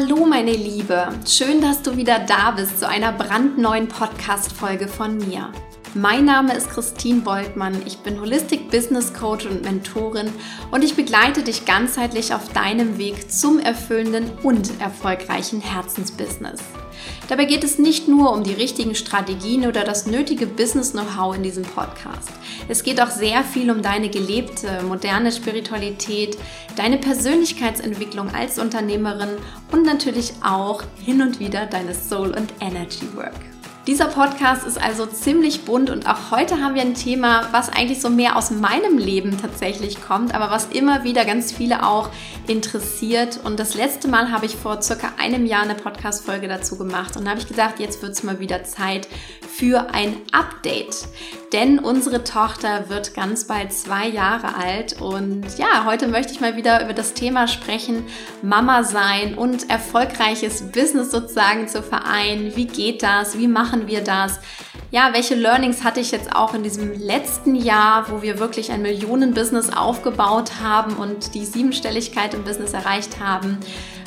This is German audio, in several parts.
Hallo meine Liebe, schön, dass du wieder da bist zu einer brandneuen Podcast-Folge von mir. Mein Name ist Christine Boltmann, ich bin Holistic Business Coach und Mentorin und ich begleite dich ganzheitlich auf deinem Weg zum erfüllenden und erfolgreichen Herzensbusiness. Dabei geht es nicht nur um die richtigen Strategien oder das nötige Business-Know-how in diesem Podcast. Es geht auch sehr viel um deine gelebte, moderne Spiritualität, deine Persönlichkeitsentwicklung als Unternehmerin und natürlich auch hin und wieder deine Soul- und Energy Work. Dieser Podcast ist also ziemlich bunt und auch heute haben wir ein Thema, was eigentlich so mehr aus meinem Leben tatsächlich kommt, aber was immer wieder ganz viele auch interessiert. Und das letzte Mal habe ich vor circa einem Jahr eine Podcast-Folge dazu gemacht und habe ich gedacht, jetzt wird es mal wieder Zeit für ein Update. Denn unsere Tochter wird ganz bald zwei Jahre alt und ja, heute möchte ich mal wieder über das Thema sprechen, Mama sein und erfolgreiches Business sozusagen zu vereinen. Wie geht das? Wie machen wir das? Ja, welche Learnings hatte ich jetzt auch in diesem letzten Jahr, wo wir wirklich ein Millionen-Business aufgebaut haben und die Siebenstelligkeit im Business erreicht haben?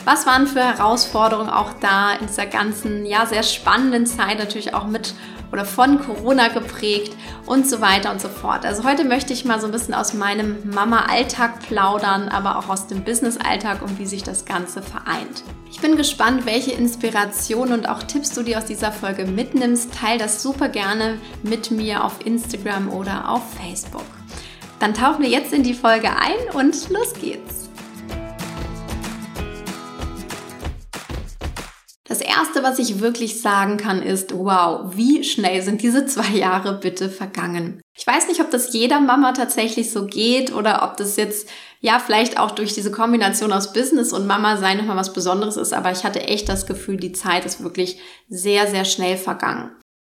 Was waren für Herausforderungen auch da in dieser ganzen, ja, sehr spannenden Zeit natürlich auch mit oder von Corona geprägt und so weiter und so fort. Also heute möchte ich mal so ein bisschen aus meinem Mama-Alltag plaudern, aber auch aus dem Business-Alltag und wie sich das Ganze vereint. Ich bin gespannt, welche Inspiration und auch Tipps du dir aus dieser Folge mitnimmst. Teil das super gerne mit mir auf Instagram oder auf Facebook. Dann tauchen wir jetzt in die Folge ein und los geht's. Das Erste, was ich wirklich sagen kann, ist, wow, wie schnell sind diese zwei Jahre bitte vergangen. Ich weiß nicht, ob das jeder Mama tatsächlich so geht oder ob das jetzt ja vielleicht auch durch diese Kombination aus Business und Mama sein nochmal was Besonderes ist, aber ich hatte echt das Gefühl, die Zeit ist wirklich sehr, sehr schnell vergangen.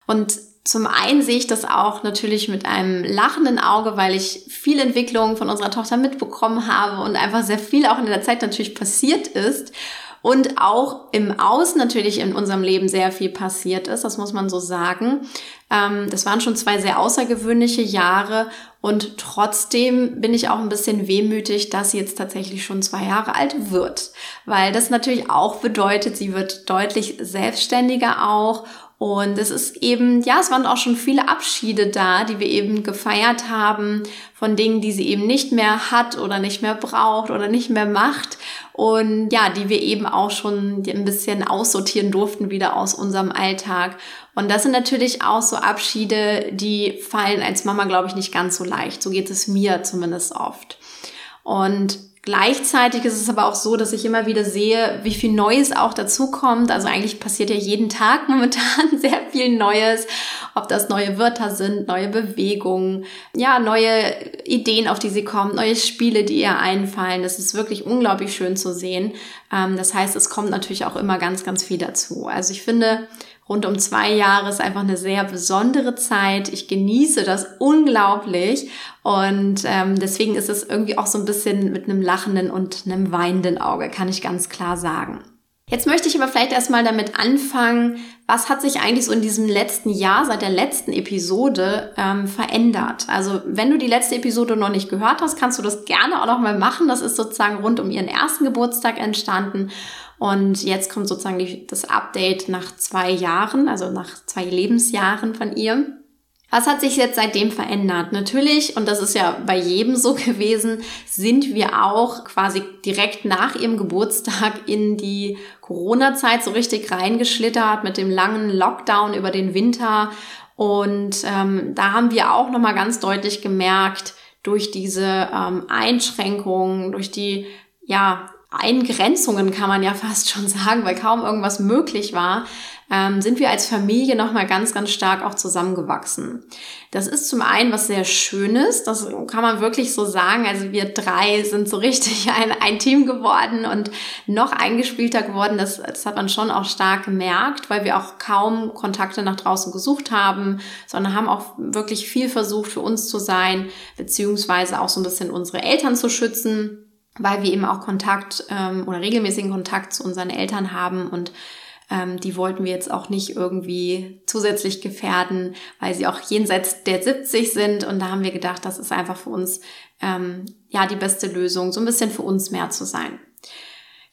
Und zum einen sehe ich das auch natürlich mit einem lachenden Auge, weil ich viel Entwicklung von unserer Tochter mitbekommen habe und einfach sehr viel auch in der Zeit natürlich passiert ist und auch im Außen natürlich in unserem Leben sehr viel passiert ist, das muss man so sagen. Ähm, das waren schon zwei sehr außergewöhnliche Jahre. Und trotzdem bin ich auch ein bisschen wehmütig, dass sie jetzt tatsächlich schon zwei Jahre alt wird, weil das natürlich auch bedeutet, sie wird deutlich selbstständiger auch und es ist eben, ja, es waren auch schon viele Abschiede da, die wir eben gefeiert haben von Dingen, die sie eben nicht mehr hat oder nicht mehr braucht oder nicht mehr macht. Und ja, die wir eben auch schon ein bisschen aussortieren durften wieder aus unserem Alltag. Und das sind natürlich auch so Abschiede, die fallen als Mama, glaube ich, nicht ganz so leicht. So geht es mir zumindest oft. Und Gleichzeitig ist es aber auch so, dass ich immer wieder sehe, wie viel Neues auch dazukommt. Also eigentlich passiert ja jeden Tag momentan sehr viel Neues. Ob das neue Wörter sind, neue Bewegungen, ja, neue Ideen, auf die sie kommen, neue Spiele, die ihr einfallen. Das ist wirklich unglaublich schön zu sehen. Ähm, das heißt, es kommt natürlich auch immer ganz, ganz viel dazu. Also ich finde, rund um zwei Jahre ist einfach eine sehr besondere Zeit. Ich genieße das unglaublich und ähm, deswegen ist es irgendwie auch so ein bisschen mit einem lachenden und einem weinenden Auge, kann ich ganz klar sagen. Jetzt möchte ich aber vielleicht erstmal damit anfangen, was hat sich eigentlich so in diesem letzten Jahr, seit der letzten Episode, ähm, verändert? Also wenn du die letzte Episode noch nicht gehört hast, kannst du das gerne auch noch mal machen. Das ist sozusagen rund um ihren ersten Geburtstag entstanden. Und jetzt kommt sozusagen die, das Update nach zwei Jahren, also nach zwei Lebensjahren von ihr. Was hat sich jetzt seitdem verändert? Natürlich, und das ist ja bei jedem so gewesen, sind wir auch quasi direkt nach ihrem Geburtstag in die Corona-Zeit so richtig reingeschlittert mit dem langen Lockdown über den Winter. Und ähm, da haben wir auch nochmal ganz deutlich gemerkt, durch diese ähm, Einschränkungen, durch die ja, Eingrenzungen kann man ja fast schon sagen, weil kaum irgendwas möglich war, ähm, sind wir als Familie nochmal ganz, ganz stark auch zusammengewachsen. Das ist zum einen was sehr Schönes, das kann man wirklich so sagen. Also wir drei sind so richtig ein, ein Team geworden und noch eingespielter geworden. Das, das hat man schon auch stark gemerkt, weil wir auch kaum Kontakte nach draußen gesucht haben, sondern haben auch wirklich viel versucht, für uns zu sein, beziehungsweise auch so ein bisschen unsere Eltern zu schützen weil wir eben auch Kontakt ähm, oder regelmäßigen Kontakt zu unseren Eltern haben und ähm, die wollten wir jetzt auch nicht irgendwie zusätzlich gefährden, weil sie auch jenseits der 70 sind und da haben wir gedacht, das ist einfach für uns ähm, ja die beste Lösung, so ein bisschen für uns mehr zu sein.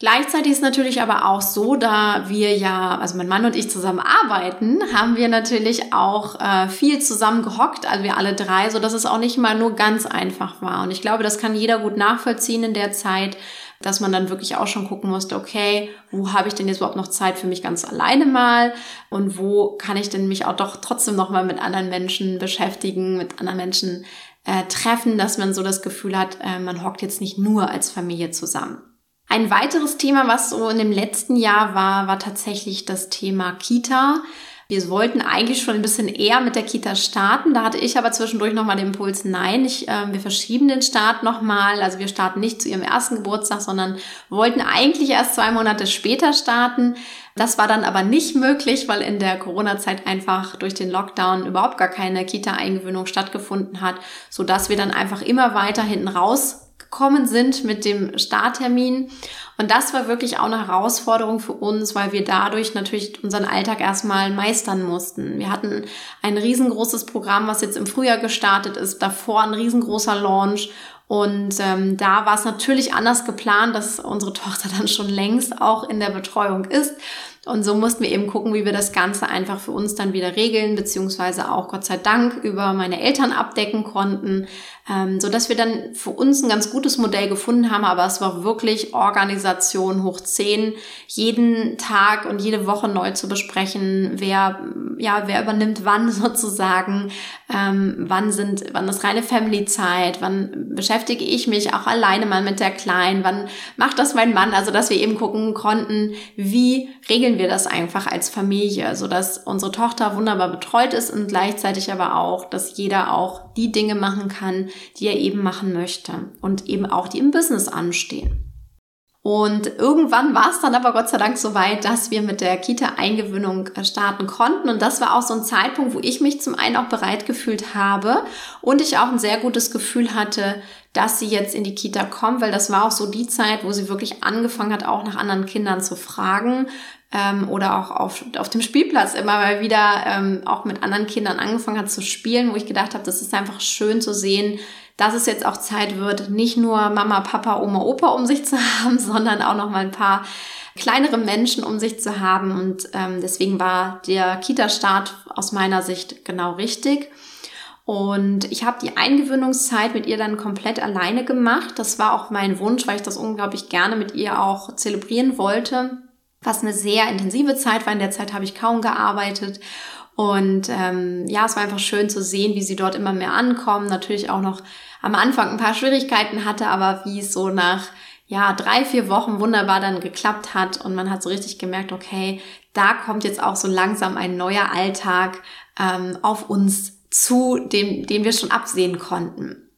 Gleichzeitig ist natürlich aber auch so, da wir ja, also mein Mann und ich zusammen arbeiten, haben wir natürlich auch äh, viel zusammen gehockt, also wir alle drei, so dass es auch nicht mal nur ganz einfach war. Und ich glaube, das kann jeder gut nachvollziehen in der Zeit, dass man dann wirklich auch schon gucken musste, okay, wo habe ich denn jetzt überhaupt noch Zeit für mich ganz alleine mal und wo kann ich denn mich auch doch trotzdem noch mal mit anderen Menschen beschäftigen, mit anderen Menschen äh, treffen, dass man so das Gefühl hat, äh, man hockt jetzt nicht nur als Familie zusammen. Ein weiteres Thema, was so in dem letzten Jahr war, war tatsächlich das Thema Kita. Wir wollten eigentlich schon ein bisschen eher mit der Kita starten. Da hatte ich aber zwischendurch nochmal den Impuls, nein, ich, äh, wir verschieben den Start nochmal. Also wir starten nicht zu ihrem ersten Geburtstag, sondern wollten eigentlich erst zwei Monate später starten. Das war dann aber nicht möglich, weil in der Corona-Zeit einfach durch den Lockdown überhaupt gar keine Kita-Eingewöhnung stattgefunden hat, so dass wir dann einfach immer weiter hinten raus gekommen sind mit dem Starttermin. Und das war wirklich auch eine Herausforderung für uns, weil wir dadurch natürlich unseren Alltag erstmal meistern mussten. Wir hatten ein riesengroßes Programm, was jetzt im Frühjahr gestartet ist, davor ein riesengroßer Launch. Und ähm, da war es natürlich anders geplant, dass unsere Tochter dann schon längst auch in der Betreuung ist. Und so mussten wir eben gucken, wie wir das Ganze einfach für uns dann wieder regeln, beziehungsweise auch Gott sei Dank über meine Eltern abdecken konnten, ähm, so dass wir dann für uns ein ganz gutes Modell gefunden haben, aber es war wirklich Organisation hoch zehn, jeden Tag und jede Woche neu zu besprechen, wer, ja, wer übernimmt wann sozusagen, ähm, wann sind, wann ist reine Family-Zeit, wann beschäftige ich mich auch alleine mal mit der Kleinen, wann macht das mein Mann, also dass wir eben gucken konnten, wie regeln wir das einfach als Familie, so dass unsere Tochter wunderbar betreut ist und gleichzeitig aber auch, dass jeder auch die Dinge machen kann, die er eben machen möchte und eben auch die im Business anstehen. Und irgendwann war es dann aber Gott sei Dank so weit, dass wir mit der Kita-Eingewöhnung äh, starten konnten. Und das war auch so ein Zeitpunkt, wo ich mich zum einen auch bereit gefühlt habe und ich auch ein sehr gutes Gefühl hatte, dass sie jetzt in die Kita kommt, weil das war auch so die Zeit, wo sie wirklich angefangen hat, auch nach anderen Kindern zu fragen ähm, oder auch auf, auf dem Spielplatz immer mal wieder ähm, auch mit anderen Kindern angefangen hat zu spielen, wo ich gedacht habe, das ist einfach schön zu sehen, dass es jetzt auch Zeit wird, nicht nur Mama, Papa, Oma, Opa um sich zu haben, sondern auch noch mal ein paar kleinere Menschen um sich zu haben. Und ähm, deswegen war der Kita-Start aus meiner Sicht genau richtig. Und ich habe die Eingewöhnungszeit mit ihr dann komplett alleine gemacht. Das war auch mein Wunsch, weil ich das unglaublich gerne mit ihr auch zelebrieren wollte was eine sehr intensive Zeit war. In der Zeit habe ich kaum gearbeitet. Und ähm, ja, es war einfach schön zu sehen, wie sie dort immer mehr ankommen. Natürlich auch noch am Anfang ein paar Schwierigkeiten hatte, aber wie es so nach ja, drei, vier Wochen wunderbar dann geklappt hat und man hat so richtig gemerkt, okay, da kommt jetzt auch so langsam ein neuer Alltag ähm, auf uns zu, dem, den wir schon absehen konnten.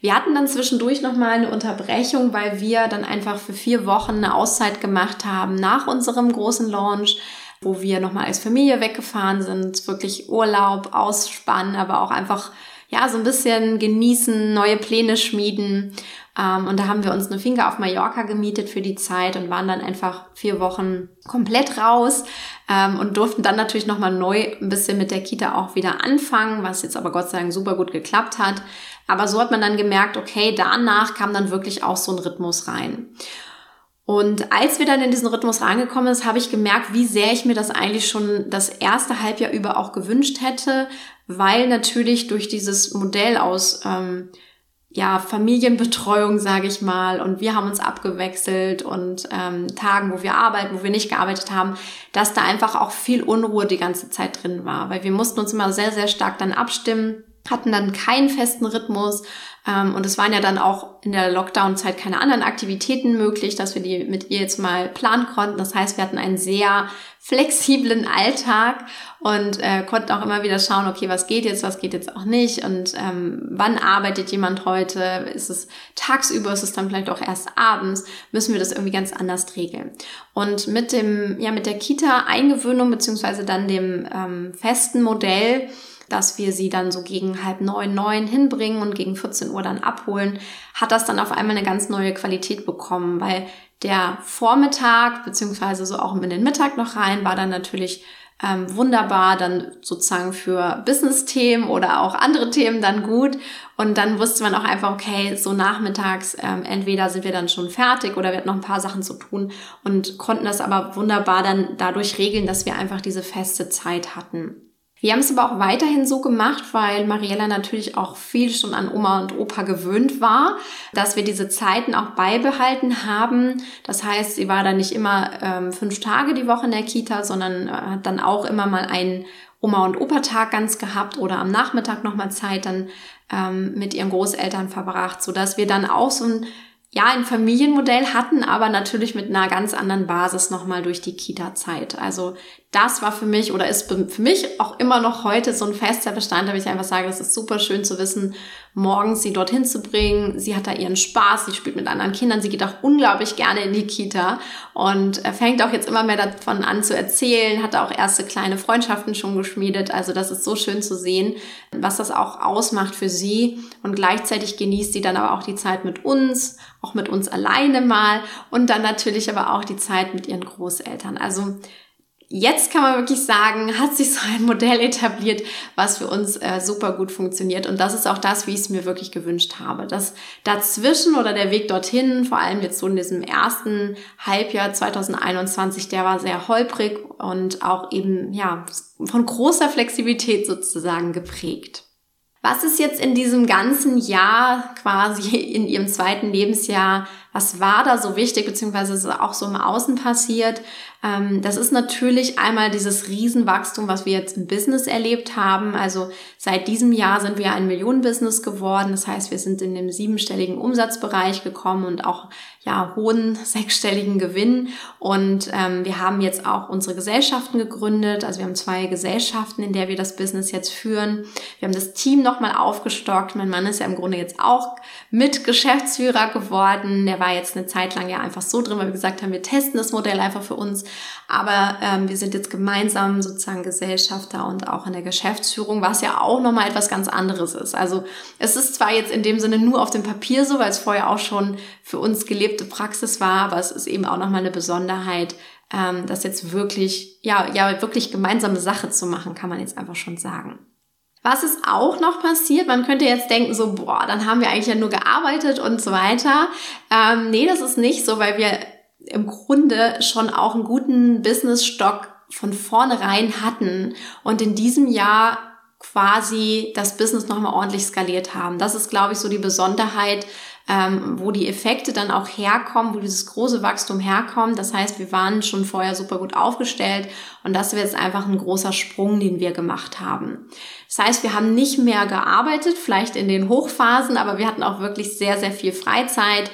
Wir hatten dann zwischendurch nochmal eine Unterbrechung, weil wir dann einfach für vier Wochen eine Auszeit gemacht haben nach unserem großen Launch, wo wir nochmal als Familie weggefahren sind, wirklich Urlaub, ausspannen, aber auch einfach ja, so ein bisschen genießen, neue Pläne schmieden. Ähm, und da haben wir uns eine Finca auf Mallorca gemietet für die Zeit und waren dann einfach vier Wochen komplett raus ähm, und durften dann natürlich nochmal neu ein bisschen mit der Kita auch wieder anfangen, was jetzt aber Gott sei Dank super gut geklappt hat. Aber so hat man dann gemerkt, okay, danach kam dann wirklich auch so ein Rhythmus rein. Und als wir dann in diesen Rhythmus reingekommen sind, habe ich gemerkt, wie sehr ich mir das eigentlich schon das erste Halbjahr über auch gewünscht hätte, weil natürlich durch dieses Modell aus ähm, ja, Familienbetreuung, sage ich mal, und wir haben uns abgewechselt und ähm, Tagen, wo wir arbeiten, wo wir nicht gearbeitet haben, dass da einfach auch viel Unruhe die ganze Zeit drin war, weil wir mussten uns immer sehr, sehr stark dann abstimmen hatten dann keinen festen Rhythmus ähm, und es waren ja dann auch in der Lockdown-Zeit keine anderen Aktivitäten möglich, dass wir die mit ihr jetzt mal planen konnten. Das heißt, wir hatten einen sehr flexiblen Alltag und äh, konnten auch immer wieder schauen, okay, was geht jetzt, was geht jetzt auch nicht und ähm, wann arbeitet jemand heute? Ist es tagsüber, ist es dann vielleicht auch erst abends? Müssen wir das irgendwie ganz anders regeln? Und mit dem, ja, mit der Kita-Eingewöhnung beziehungsweise dann dem ähm, festen Modell dass wir sie dann so gegen halb neun, neun hinbringen und gegen 14 Uhr dann abholen, hat das dann auf einmal eine ganz neue Qualität bekommen, weil der Vormittag, beziehungsweise so auch in den Mittag noch rein, war dann natürlich ähm, wunderbar, dann sozusagen für Business-Themen oder auch andere Themen dann gut. Und dann wusste man auch einfach, okay, so nachmittags, ähm, entweder sind wir dann schon fertig oder wir hatten noch ein paar Sachen zu tun und konnten das aber wunderbar dann dadurch regeln, dass wir einfach diese feste Zeit hatten. Wir haben es aber auch weiterhin so gemacht, weil Mariella natürlich auch viel schon an Oma und Opa gewöhnt war, dass wir diese Zeiten auch beibehalten haben. Das heißt, sie war dann nicht immer ähm, fünf Tage die Woche in der Kita, sondern äh, hat dann auch immer mal einen Oma- und Opa-Tag ganz gehabt oder am Nachmittag nochmal Zeit dann ähm, mit ihren Großeltern verbracht, sodass wir dann auch so ein ja, ein Familienmodell hatten, aber natürlich mit einer ganz anderen Basis nochmal durch die Kita-Zeit. Also das war für mich oder ist für mich auch immer noch heute so ein fester Bestand, da ich einfach sage, das ist super schön zu wissen, morgens sie dorthin zu bringen. Sie hat da ihren Spaß, sie spielt mit anderen Kindern, sie geht auch unglaublich gerne in die Kita und fängt auch jetzt immer mehr davon an zu erzählen, hat auch erste kleine Freundschaften schon geschmiedet. Also das ist so schön zu sehen, was das auch ausmacht für sie und gleichzeitig genießt sie dann aber auch die Zeit mit uns, auch mit uns alleine mal und dann natürlich aber auch die Zeit mit ihren Großeltern. Also jetzt kann man wirklich sagen, hat sich so ein Modell etabliert, was für uns äh, super gut funktioniert. Und das ist auch das, wie ich es mir wirklich gewünscht habe. Das dazwischen oder der Weg dorthin, vor allem jetzt so in diesem ersten Halbjahr 2021, der war sehr holprig und auch eben, ja, von großer Flexibilität sozusagen geprägt. Was ist jetzt in diesem ganzen Jahr quasi in ihrem zweiten Lebensjahr, was war da so wichtig, beziehungsweise ist auch so im Außen passiert? Ähm, das ist natürlich einmal dieses Riesenwachstum, was wir jetzt im Business erlebt haben. Also seit diesem Jahr sind wir ein Millionenbusiness geworden. Das heißt, wir sind in den siebenstelligen Umsatzbereich gekommen und auch ja hohen sechsstelligen Gewinn. Und ähm, wir haben jetzt auch unsere Gesellschaften gegründet. Also wir haben zwei Gesellschaften, in der wir das Business jetzt führen. Wir haben das Team nochmal aufgestockt. Mein Mann ist ja im Grunde jetzt auch mit Geschäftsführer geworden. Der war jetzt eine Zeit lang ja einfach so drin, weil wir gesagt haben, wir testen das Modell einfach für uns. Aber ähm, wir sind jetzt gemeinsam sozusagen Gesellschafter und auch in der Geschäftsführung, was ja auch nochmal etwas ganz anderes ist. Also es ist zwar jetzt in dem Sinne nur auf dem Papier so, weil es vorher auch schon für uns gelebte Praxis war, aber es ist eben auch nochmal eine Besonderheit, ähm, das jetzt wirklich, ja, ja, wirklich gemeinsame Sache zu machen, kann man jetzt einfach schon sagen. Was ist auch noch passiert? Man könnte jetzt denken, so, boah, dann haben wir eigentlich ja nur gearbeitet und so weiter. Ähm, nee, das ist nicht so, weil wir im Grunde schon auch einen guten Business-Stock von vornherein hatten und in diesem Jahr quasi das Business nochmal ordentlich skaliert haben. Das ist, glaube ich, so die Besonderheit, ähm, wo die Effekte dann auch herkommen, wo dieses große Wachstum herkommt. Das heißt, wir waren schon vorher super gut aufgestellt und das wird jetzt einfach ein großer Sprung, den wir gemacht haben. Das heißt, wir haben nicht mehr gearbeitet, vielleicht in den Hochphasen, aber wir hatten auch wirklich sehr, sehr viel Freizeit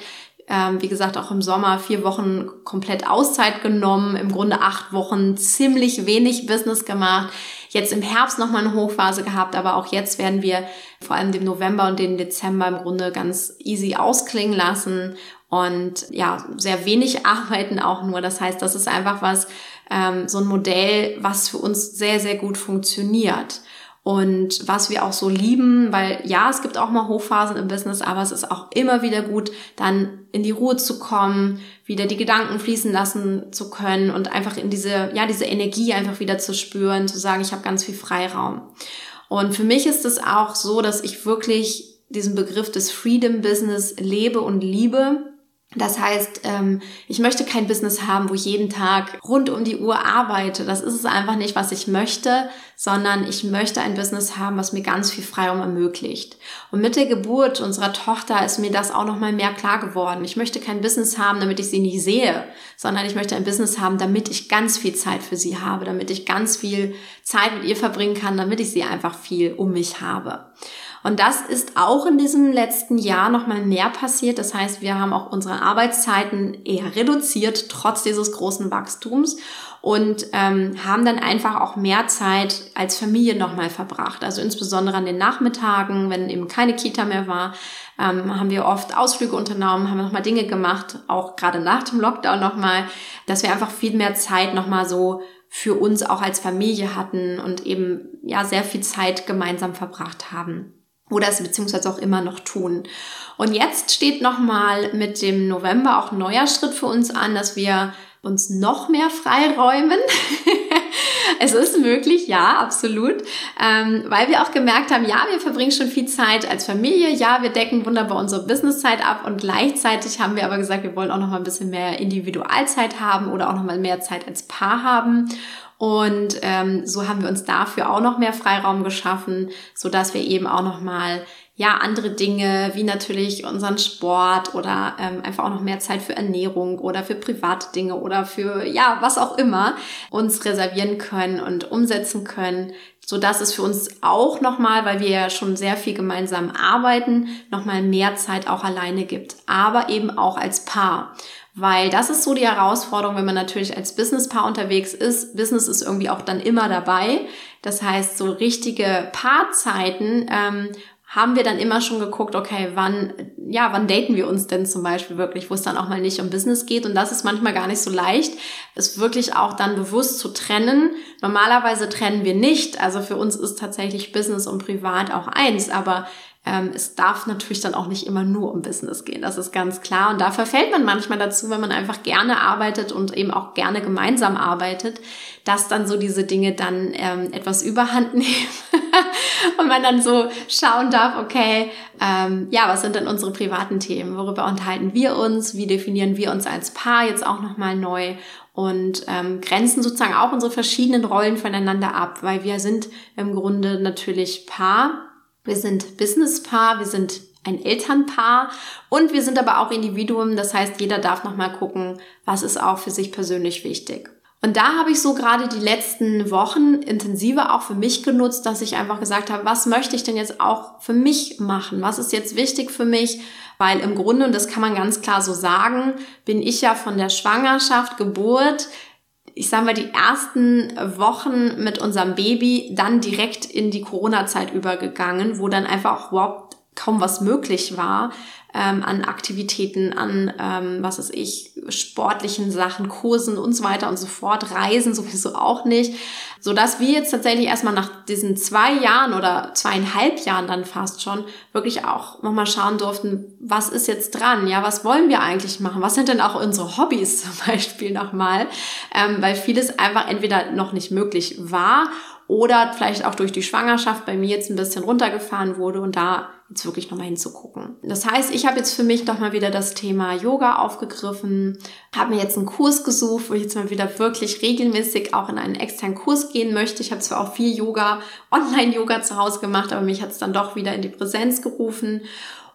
ähm, wie gesagt, auch im Sommer vier Wochen komplett Auszeit genommen, im Grunde acht Wochen ziemlich wenig Business gemacht. Jetzt im Herbst nochmal eine Hochphase gehabt, aber auch jetzt werden wir vor allem den November und den Dezember im Grunde ganz easy ausklingen lassen und ja, sehr wenig arbeiten auch nur. Das heißt, das ist einfach was, ähm, so ein Modell, was für uns sehr, sehr gut funktioniert. Und was wir auch so lieben, weil ja, es gibt auch mal Hochphasen im Business, aber es ist auch immer wieder gut, dann in die Ruhe zu kommen, wieder die Gedanken fließen lassen zu können und einfach in diese, ja, diese Energie einfach wieder zu spüren, zu sagen, ich habe ganz viel Freiraum. Und für mich ist es auch so, dass ich wirklich diesen Begriff des Freedom Business lebe und liebe das heißt, ähm, ich möchte kein Business haben, wo ich jeden Tag rund um die Uhr arbeite. Das ist es einfach nicht, was ich möchte, sondern ich möchte ein Business haben, was mir ganz viel Freiraum ermöglicht. Und mit der Geburt unserer Tochter ist mir das auch noch mal mehr klar geworden. Ich möchte kein Business haben, damit ich sie nie sehe, sondern ich möchte ein Business haben, damit ich ganz viel Zeit für sie habe, damit ich ganz viel Zeit mit ihr verbringen kann, damit ich sie einfach viel um mich habe. Und das ist auch in diesem letzten Jahr nochmal mehr passiert. Das heißt, wir haben auch unsere Arbeitszeiten eher reduziert, trotz dieses großen Wachstums und ähm, haben dann einfach auch mehr Zeit als Familie nochmal verbracht. Also insbesondere an den Nachmittagen, wenn eben keine Kita mehr war, ähm, haben wir oft Ausflüge unternommen, haben nochmal Dinge gemacht, auch gerade nach dem Lockdown nochmal, dass wir einfach viel mehr Zeit nochmal so für uns auch als Familie hatten und eben ja sehr viel Zeit gemeinsam verbracht haben oder es beziehungsweise auch immer noch tun. Und jetzt steht nochmal mit dem November auch ein neuer Schritt für uns an, dass wir uns noch mehr freiräumen. es ist möglich, ja, absolut. Ähm, weil wir auch gemerkt haben, ja, wir verbringen schon viel Zeit als Familie, ja, wir decken wunderbar unsere Businesszeit ab und gleichzeitig haben wir aber gesagt, wir wollen auch noch mal ein bisschen mehr Individualzeit haben oder auch noch mal mehr Zeit als Paar haben. Und ähm, so haben wir uns dafür auch noch mehr Freiraum geschaffen, so dass wir eben auch noch mal ja, andere Dinge, wie natürlich unseren Sport oder ähm, einfach auch noch mehr Zeit für Ernährung oder für private Dinge oder für, ja, was auch immer, uns reservieren können und umsetzen können, so dass es für uns auch nochmal, weil wir ja schon sehr viel gemeinsam arbeiten, nochmal mehr Zeit auch alleine gibt, aber eben auch als Paar. Weil das ist so die Herausforderung, wenn man natürlich als Businesspaar unterwegs ist. Business ist irgendwie auch dann immer dabei. Das heißt, so richtige Paarzeiten ähm, haben wir dann immer schon geguckt, okay, wann, ja, wann daten wir uns denn zum Beispiel wirklich, wo es dann auch mal nicht um Business geht. Und das ist manchmal gar nicht so leicht, es wirklich auch dann bewusst zu trennen. Normalerweise trennen wir nicht. Also für uns ist tatsächlich Business und Privat auch eins. Aber ähm, es darf natürlich dann auch nicht immer nur um Business gehen, das ist ganz klar. Und da verfällt man manchmal dazu, wenn man einfach gerne arbeitet und eben auch gerne gemeinsam arbeitet, dass dann so diese Dinge dann ähm, etwas überhand nehmen und man dann so schauen darf, okay, ähm, ja, was sind denn unsere privaten Themen? Worüber unterhalten wir uns? Wie definieren wir uns als Paar jetzt auch nochmal neu? und ähm, grenzen sozusagen auch unsere verschiedenen Rollen voneinander ab, weil wir sind im Grunde natürlich Paar wir sind Businesspaar, wir sind ein Elternpaar und wir sind aber auch Individuum. Das heißt, jeder darf nochmal gucken, was ist auch für sich persönlich wichtig. Und da habe ich so gerade die letzten Wochen intensiver auch für mich genutzt, dass ich einfach gesagt habe, was möchte ich denn jetzt auch für mich machen? Was ist jetzt wichtig für mich? Weil im Grunde, und das kann man ganz klar so sagen, bin ich ja von der Schwangerschaft, Geburt ich sage mal, die ersten Wochen mit unserem Baby dann direkt in die Corona-Zeit übergegangen, wo dann einfach auch überhaupt kaum was möglich war ähm, an Aktivitäten, an, ähm, was weiß ich, sportlichen Sachen, Kursen und so weiter und so fort, Reisen sowieso auch nicht, so dass wir jetzt tatsächlich erstmal nach diesen zwei Jahren oder zweieinhalb Jahren dann fast schon wirklich auch nochmal schauen durften, was ist jetzt dran, ja, was wollen wir eigentlich machen, was sind denn auch unsere Hobbys zum Beispiel nochmal, ähm, weil vieles einfach entweder noch nicht möglich war oder vielleicht auch durch die Schwangerschaft bei mir jetzt ein bisschen runtergefahren wurde und da jetzt wirklich nochmal hinzugucken. Das heißt, ich habe jetzt für mich nochmal wieder das Thema Yoga aufgegriffen, habe mir jetzt einen Kurs gesucht, wo ich jetzt mal wieder wirklich regelmäßig auch in einen externen Kurs gehen möchte. Ich habe zwar auch viel Yoga, Online-Yoga zu Hause gemacht, aber mich hat es dann doch wieder in die Präsenz gerufen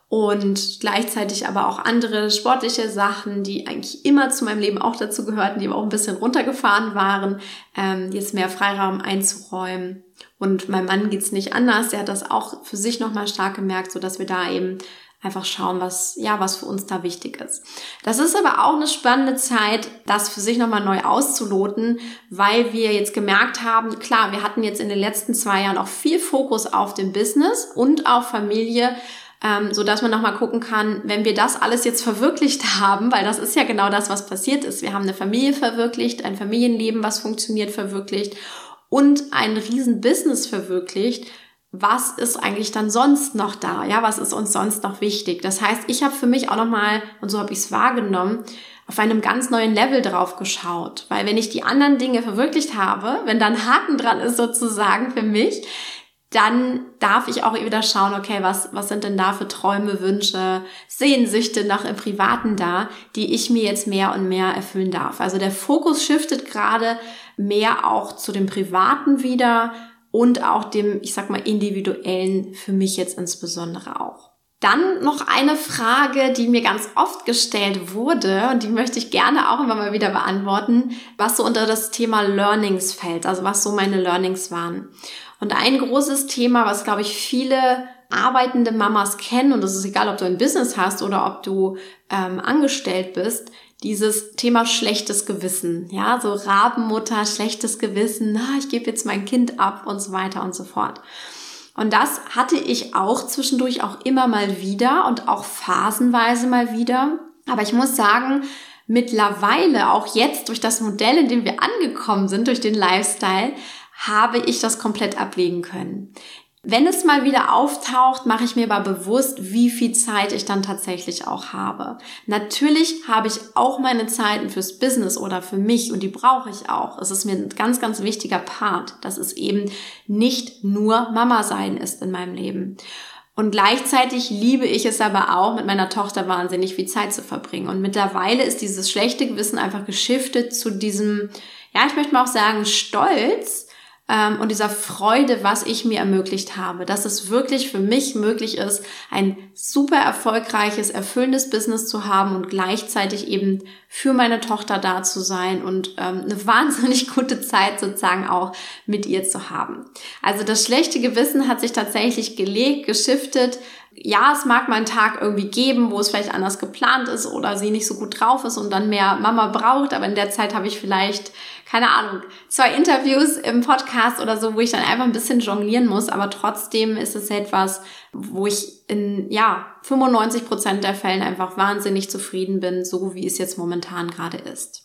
und gleichzeitig aber auch andere sportliche Sachen, die eigentlich immer zu meinem Leben auch dazu gehörten, die aber auch ein bisschen runtergefahren waren, ähm, jetzt mehr Freiraum einzuräumen. Und meinem Mann geht's nicht anders. Der hat das auch für sich nochmal stark gemerkt, so dass wir da eben einfach schauen, was, ja, was für uns da wichtig ist. Das ist aber auch eine spannende Zeit, das für sich nochmal neu auszuloten, weil wir jetzt gemerkt haben, klar, wir hatten jetzt in den letzten zwei Jahren auch viel Fokus auf dem Business und auf Familie, ähm, so dass man nochmal gucken kann, wenn wir das alles jetzt verwirklicht haben, weil das ist ja genau das, was passiert ist. Wir haben eine Familie verwirklicht, ein Familienleben, was funktioniert, verwirklicht und ein riesen Business verwirklicht. Was ist eigentlich dann sonst noch da? Ja, was ist uns sonst noch wichtig? Das heißt, ich habe für mich auch nochmal, und so habe ich es wahrgenommen, auf einem ganz neuen Level drauf geschaut. Weil wenn ich die anderen Dinge verwirklicht habe, wenn dann Haken dran ist sozusagen für mich, dann darf ich auch wieder schauen, okay, was, was sind denn da für Träume, Wünsche, Sehnsüchte nach im Privaten da, die ich mir jetzt mehr und mehr erfüllen darf. Also der Fokus shiftet gerade mehr auch zu dem Privaten wieder und auch dem, ich sag mal, individuellen für mich jetzt insbesondere auch. Dann noch eine Frage, die mir ganz oft gestellt wurde und die möchte ich gerne auch immer mal wieder beantworten, was so unter das Thema Learnings fällt, also was so meine Learnings waren. Und ein großes Thema, was, glaube ich, viele arbeitende Mamas kennen, und das ist egal, ob du ein Business hast oder ob du ähm, angestellt bist, dieses Thema schlechtes Gewissen, ja, so Rabenmutter, schlechtes Gewissen, na, ich gebe jetzt mein Kind ab und so weiter und so fort. Und das hatte ich auch zwischendurch auch immer mal wieder und auch phasenweise mal wieder. Aber ich muss sagen, mittlerweile, auch jetzt durch das Modell, in dem wir angekommen sind, durch den Lifestyle, habe ich das komplett ablegen können. Wenn es mal wieder auftaucht, mache ich mir aber bewusst, wie viel Zeit ich dann tatsächlich auch habe. Natürlich habe ich auch meine Zeiten fürs Business oder für mich und die brauche ich auch. Es ist mir ein ganz, ganz wichtiger Part, dass es eben nicht nur Mama sein ist in meinem Leben. Und gleichzeitig liebe ich es aber auch, mit meiner Tochter wahnsinnig viel Zeit zu verbringen. Und mittlerweile ist dieses schlechte Gewissen einfach geschiftet zu diesem, ja, ich möchte mal auch sagen, Stolz, ähm, und dieser Freude, was ich mir ermöglicht habe, dass es wirklich für mich möglich ist, ein super erfolgreiches, erfüllendes Business zu haben und gleichzeitig eben für meine Tochter da zu sein und ähm, eine wahnsinnig gute Zeit sozusagen auch mit ihr zu haben. Also das schlechte Gewissen hat sich tatsächlich gelegt, geschiftet. Ja, es mag mal einen Tag irgendwie geben, wo es vielleicht anders geplant ist oder sie nicht so gut drauf ist und dann mehr Mama braucht, aber in der Zeit habe ich vielleicht keine Ahnung, zwei Interviews im Podcast oder so, wo ich dann einfach ein bisschen jonglieren muss, aber trotzdem ist es etwas, wo ich in, ja, 95 Prozent der Fällen einfach wahnsinnig zufrieden bin, so wie es jetzt momentan gerade ist.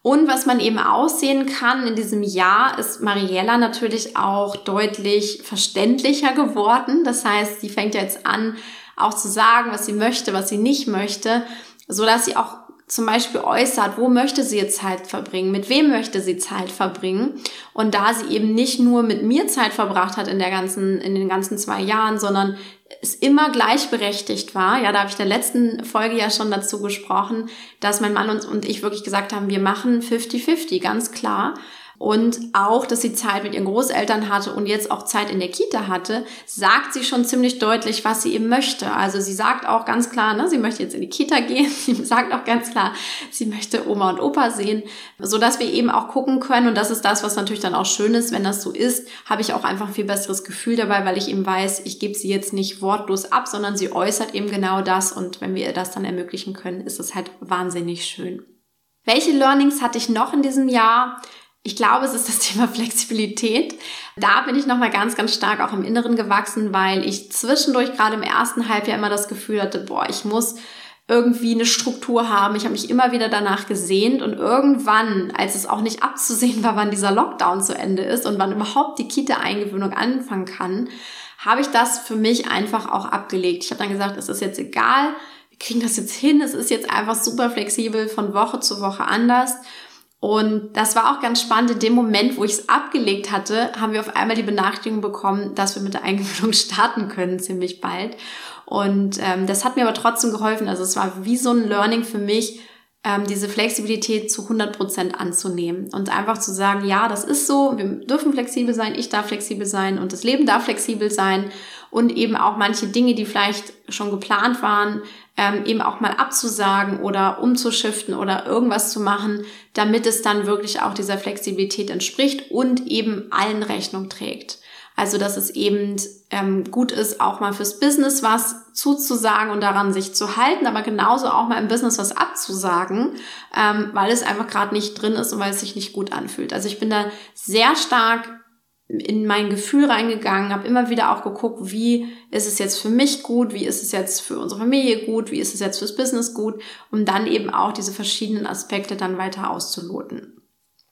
Und was man eben aussehen kann in diesem Jahr, ist Mariella natürlich auch deutlich verständlicher geworden. Das heißt, sie fängt jetzt an, auch zu sagen, was sie möchte, was sie nicht möchte, so dass sie auch zum Beispiel äußert, wo möchte sie jetzt Zeit verbringen, mit wem möchte sie Zeit verbringen. Und da sie eben nicht nur mit mir Zeit verbracht hat in der ganzen, in den ganzen zwei Jahren, sondern es immer gleichberechtigt war. Ja, da habe ich in der letzten Folge ja schon dazu gesprochen, dass mein Mann und, und ich wirklich gesagt haben, wir machen 50-50, ganz klar und auch, dass sie Zeit mit ihren Großeltern hatte und jetzt auch Zeit in der Kita hatte, sagt sie schon ziemlich deutlich, was sie eben möchte. Also sie sagt auch ganz klar, ne, sie möchte jetzt in die Kita gehen. Sie sagt auch ganz klar, sie möchte Oma und Opa sehen, so dass wir eben auch gucken können. Und das ist das, was natürlich dann auch schön ist, wenn das so ist, habe ich auch einfach ein viel besseres Gefühl dabei, weil ich eben weiß, ich gebe sie jetzt nicht wortlos ab, sondern sie äußert eben genau das. Und wenn wir ihr das dann ermöglichen können, ist es halt wahnsinnig schön. Welche Learnings hatte ich noch in diesem Jahr? Ich glaube, es ist das Thema Flexibilität. Da bin ich nochmal ganz, ganz stark auch im Inneren gewachsen, weil ich zwischendurch gerade im ersten Halbjahr immer das Gefühl hatte, boah, ich muss irgendwie eine Struktur haben. Ich habe mich immer wieder danach gesehnt und irgendwann, als es auch nicht abzusehen war, wann dieser Lockdown zu Ende ist und wann überhaupt die Kita-Eingewöhnung anfangen kann, habe ich das für mich einfach auch abgelegt. Ich habe dann gesagt, es ist jetzt egal, wir kriegen das jetzt hin, es ist jetzt einfach super flexibel von Woche zu Woche anders. Und das war auch ganz spannend. In dem Moment, wo ich es abgelegt hatte, haben wir auf einmal die Benachrichtigung bekommen, dass wir mit der Eingewöhnung starten können, ziemlich bald. Und ähm, das hat mir aber trotzdem geholfen. Also es war wie so ein Learning für mich, ähm, diese Flexibilität zu 100 Prozent anzunehmen und einfach zu sagen, ja, das ist so, wir dürfen flexibel sein, ich darf flexibel sein und das Leben darf flexibel sein und eben auch manche Dinge, die vielleicht schon geplant waren, ähm, eben auch mal abzusagen oder umzuschiften oder irgendwas zu machen, damit es dann wirklich auch dieser Flexibilität entspricht und eben allen Rechnung trägt. Also, dass es eben ähm, gut ist, auch mal fürs Business was zuzusagen und daran sich zu halten, aber genauso auch mal im Business was abzusagen, ähm, weil es einfach gerade nicht drin ist und weil es sich nicht gut anfühlt. Also ich bin da sehr stark in mein Gefühl reingegangen, habe immer wieder auch geguckt, wie ist es jetzt für mich gut, wie ist es jetzt für unsere Familie gut, wie ist es jetzt fürs Business gut, um dann eben auch diese verschiedenen Aspekte dann weiter auszuloten.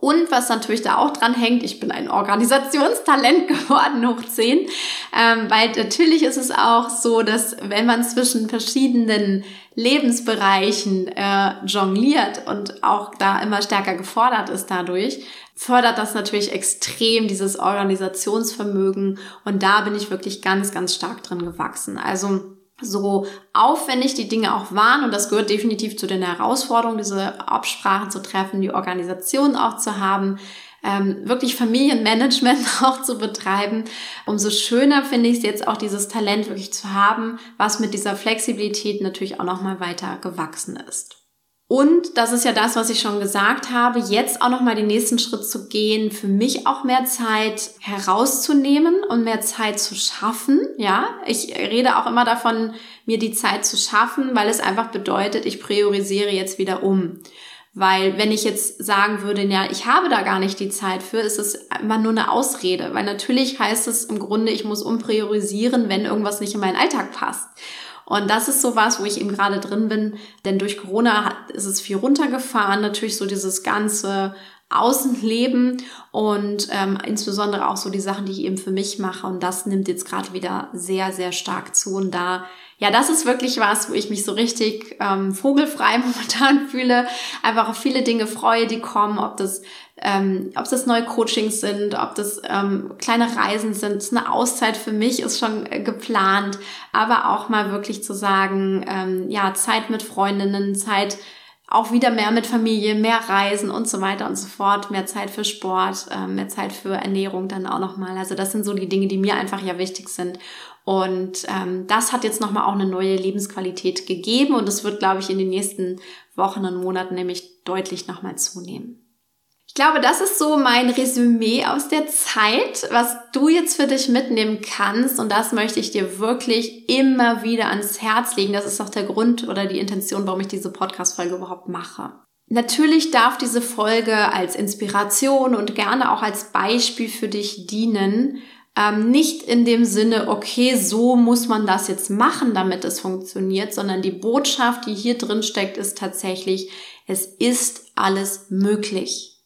Und was natürlich da auch dran hängt, ich bin ein Organisationstalent geworden, hoch 10, ähm, weil natürlich ist es auch so, dass wenn man zwischen verschiedenen Lebensbereichen äh, jongliert und auch da immer stärker gefordert ist dadurch, fördert das natürlich extrem dieses Organisationsvermögen und da bin ich wirklich ganz, ganz stark drin gewachsen. Also so aufwendig die Dinge auch waren, und das gehört definitiv zu den Herausforderungen, diese Absprachen zu treffen, die Organisation auch zu haben, ähm, wirklich Familienmanagement auch zu betreiben, umso schöner finde ich es jetzt auch dieses Talent wirklich zu haben, was mit dieser Flexibilität natürlich auch nochmal weiter gewachsen ist. Und das ist ja das, was ich schon gesagt habe, jetzt auch nochmal den nächsten Schritt zu gehen, für mich auch mehr Zeit herauszunehmen und mehr Zeit zu schaffen. Ja, ich rede auch immer davon, mir die Zeit zu schaffen, weil es einfach bedeutet, ich priorisiere jetzt wieder um. Weil wenn ich jetzt sagen würde, ja, ich habe da gar nicht die Zeit für, ist es immer nur eine Ausrede. Weil natürlich heißt es im Grunde, ich muss umpriorisieren, wenn irgendwas nicht in meinen Alltag passt. Und das ist so was, wo ich eben gerade drin bin, denn durch Corona ist es viel runtergefahren, natürlich so dieses ganze außen leben und ähm, insbesondere auch so die Sachen, die ich eben für mich mache. Und das nimmt jetzt gerade wieder sehr, sehr stark zu. Und da, ja, das ist wirklich was, wo ich mich so richtig ähm, vogelfrei momentan fühle. Einfach auf viele Dinge freue, die kommen, ob das ähm, ob das neue Coachings sind, ob das ähm, kleine Reisen sind. Eine Auszeit für mich ist schon äh, geplant, aber auch mal wirklich zu sagen, ähm, ja, Zeit mit Freundinnen, Zeit auch wieder mehr mit Familie, mehr Reisen und so weiter und so fort, mehr Zeit für Sport, äh, mehr Zeit für Ernährung dann auch nochmal. Also das sind so die Dinge, die mir einfach ja wichtig sind. Und ähm, das hat jetzt nochmal auch eine neue Lebensqualität gegeben und es wird, glaube ich, in den nächsten Wochen und Monaten nämlich deutlich nochmal zunehmen. Ich glaube, das ist so mein Resümee aus der Zeit, was du jetzt für dich mitnehmen kannst. Und das möchte ich dir wirklich immer wieder ans Herz legen. Das ist auch der Grund oder die Intention, warum ich diese Podcast-Folge überhaupt mache. Natürlich darf diese Folge als Inspiration und gerne auch als Beispiel für dich dienen. Ähm, nicht in dem Sinne, okay, so muss man das jetzt machen, damit es funktioniert, sondern die Botschaft, die hier drin steckt, ist tatsächlich, es ist alles möglich.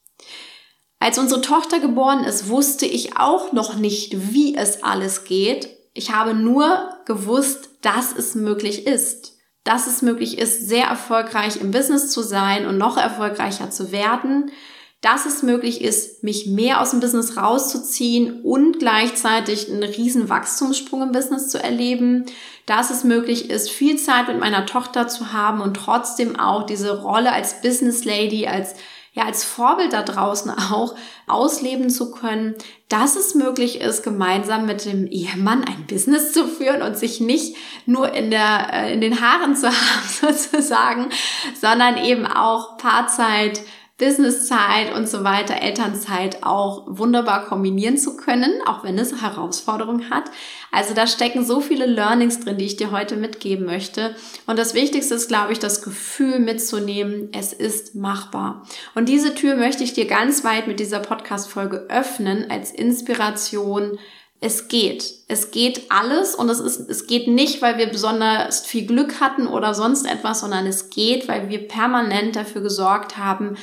Als unsere Tochter geboren ist, wusste ich auch noch nicht, wie es alles geht. Ich habe nur gewusst, dass es möglich ist. Dass es möglich ist, sehr erfolgreich im Business zu sein und noch erfolgreicher zu werden. Dass es möglich ist, mich mehr aus dem Business rauszuziehen und gleichzeitig einen riesen Wachstumssprung im Business zu erleben. Dass es möglich ist, viel Zeit mit meiner Tochter zu haben und trotzdem auch diese Rolle als Business Lady, als ja als Vorbild da draußen auch ausleben zu können, dass es möglich ist, gemeinsam mit dem Ehemann ein Business zu führen und sich nicht nur in der äh, in den Haaren zu haben sozusagen, sondern eben auch Paarzeit Businesszeit und so weiter, Elternzeit auch wunderbar kombinieren zu können, auch wenn es Herausforderungen hat. Also da stecken so viele Learnings drin, die ich dir heute mitgeben möchte. Und das Wichtigste ist, glaube ich, das Gefühl mitzunehmen, es ist machbar. Und diese Tür möchte ich dir ganz weit mit dieser Podcast-Folge öffnen als Inspiration, es geht. Es geht alles und es ist, es geht nicht, weil wir besonders viel Glück hatten oder sonst etwas, sondern es geht, weil wir permanent dafür gesorgt haben,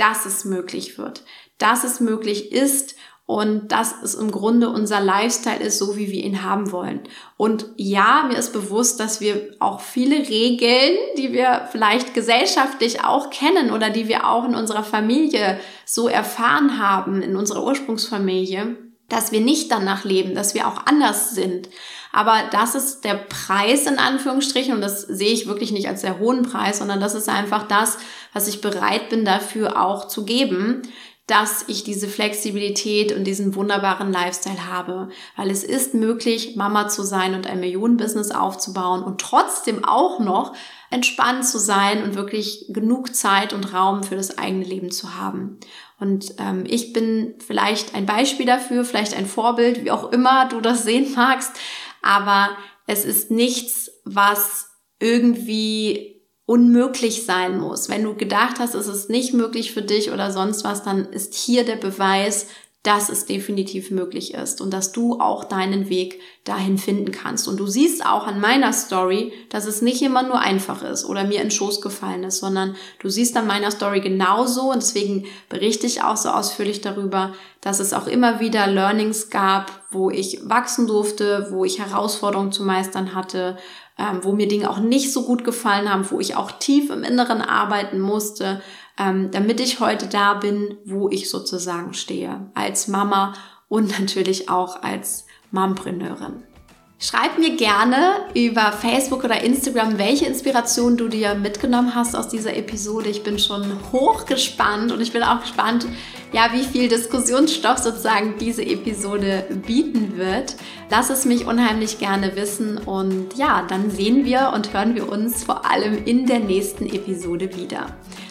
dass es möglich wird, dass es möglich ist und dass es im Grunde unser Lifestyle ist, so wie wir ihn haben wollen. Und ja, mir ist bewusst, dass wir auch viele Regeln, die wir vielleicht gesellschaftlich auch kennen oder die wir auch in unserer Familie so erfahren haben, in unserer Ursprungsfamilie, dass wir nicht danach leben, dass wir auch anders sind. Aber das ist der Preis in Anführungsstrichen und das sehe ich wirklich nicht als sehr hohen Preis, sondern das ist einfach das, was ich bereit bin dafür auch zu geben, dass ich diese Flexibilität und diesen wunderbaren Lifestyle habe. Weil es ist möglich, Mama zu sein und ein Millionenbusiness aufzubauen und trotzdem auch noch entspannt zu sein und wirklich genug Zeit und Raum für das eigene Leben zu haben. Und ähm, ich bin vielleicht ein Beispiel dafür, vielleicht ein Vorbild, wie auch immer du das sehen magst. Aber es ist nichts, was irgendwie unmöglich sein muss. Wenn du gedacht hast, es ist nicht möglich für dich oder sonst was, dann ist hier der Beweis, dass es definitiv möglich ist und dass du auch deinen Weg dahin finden kannst. Und du siehst auch an meiner Story, dass es nicht immer nur einfach ist oder mir in Schoß gefallen ist, sondern du siehst an meiner Story genauso und deswegen berichte ich auch so ausführlich darüber, dass es auch immer wieder Learnings gab, wo ich wachsen durfte, wo ich Herausforderungen zu meistern hatte, ähm, wo mir Dinge auch nicht so gut gefallen haben, wo ich auch tief im Inneren arbeiten musste, ähm, damit ich heute da bin, wo ich sozusagen stehe, als Mama und natürlich auch als Mompreneurin. Schreib mir gerne über Facebook oder Instagram, welche Inspiration du dir mitgenommen hast aus dieser Episode. Ich bin schon hochgespannt und ich bin auch gespannt, ja, wie viel Diskussionsstoff sozusagen diese Episode bieten wird. Lass es mich unheimlich gerne wissen und ja, dann sehen wir und hören wir uns vor allem in der nächsten Episode wieder.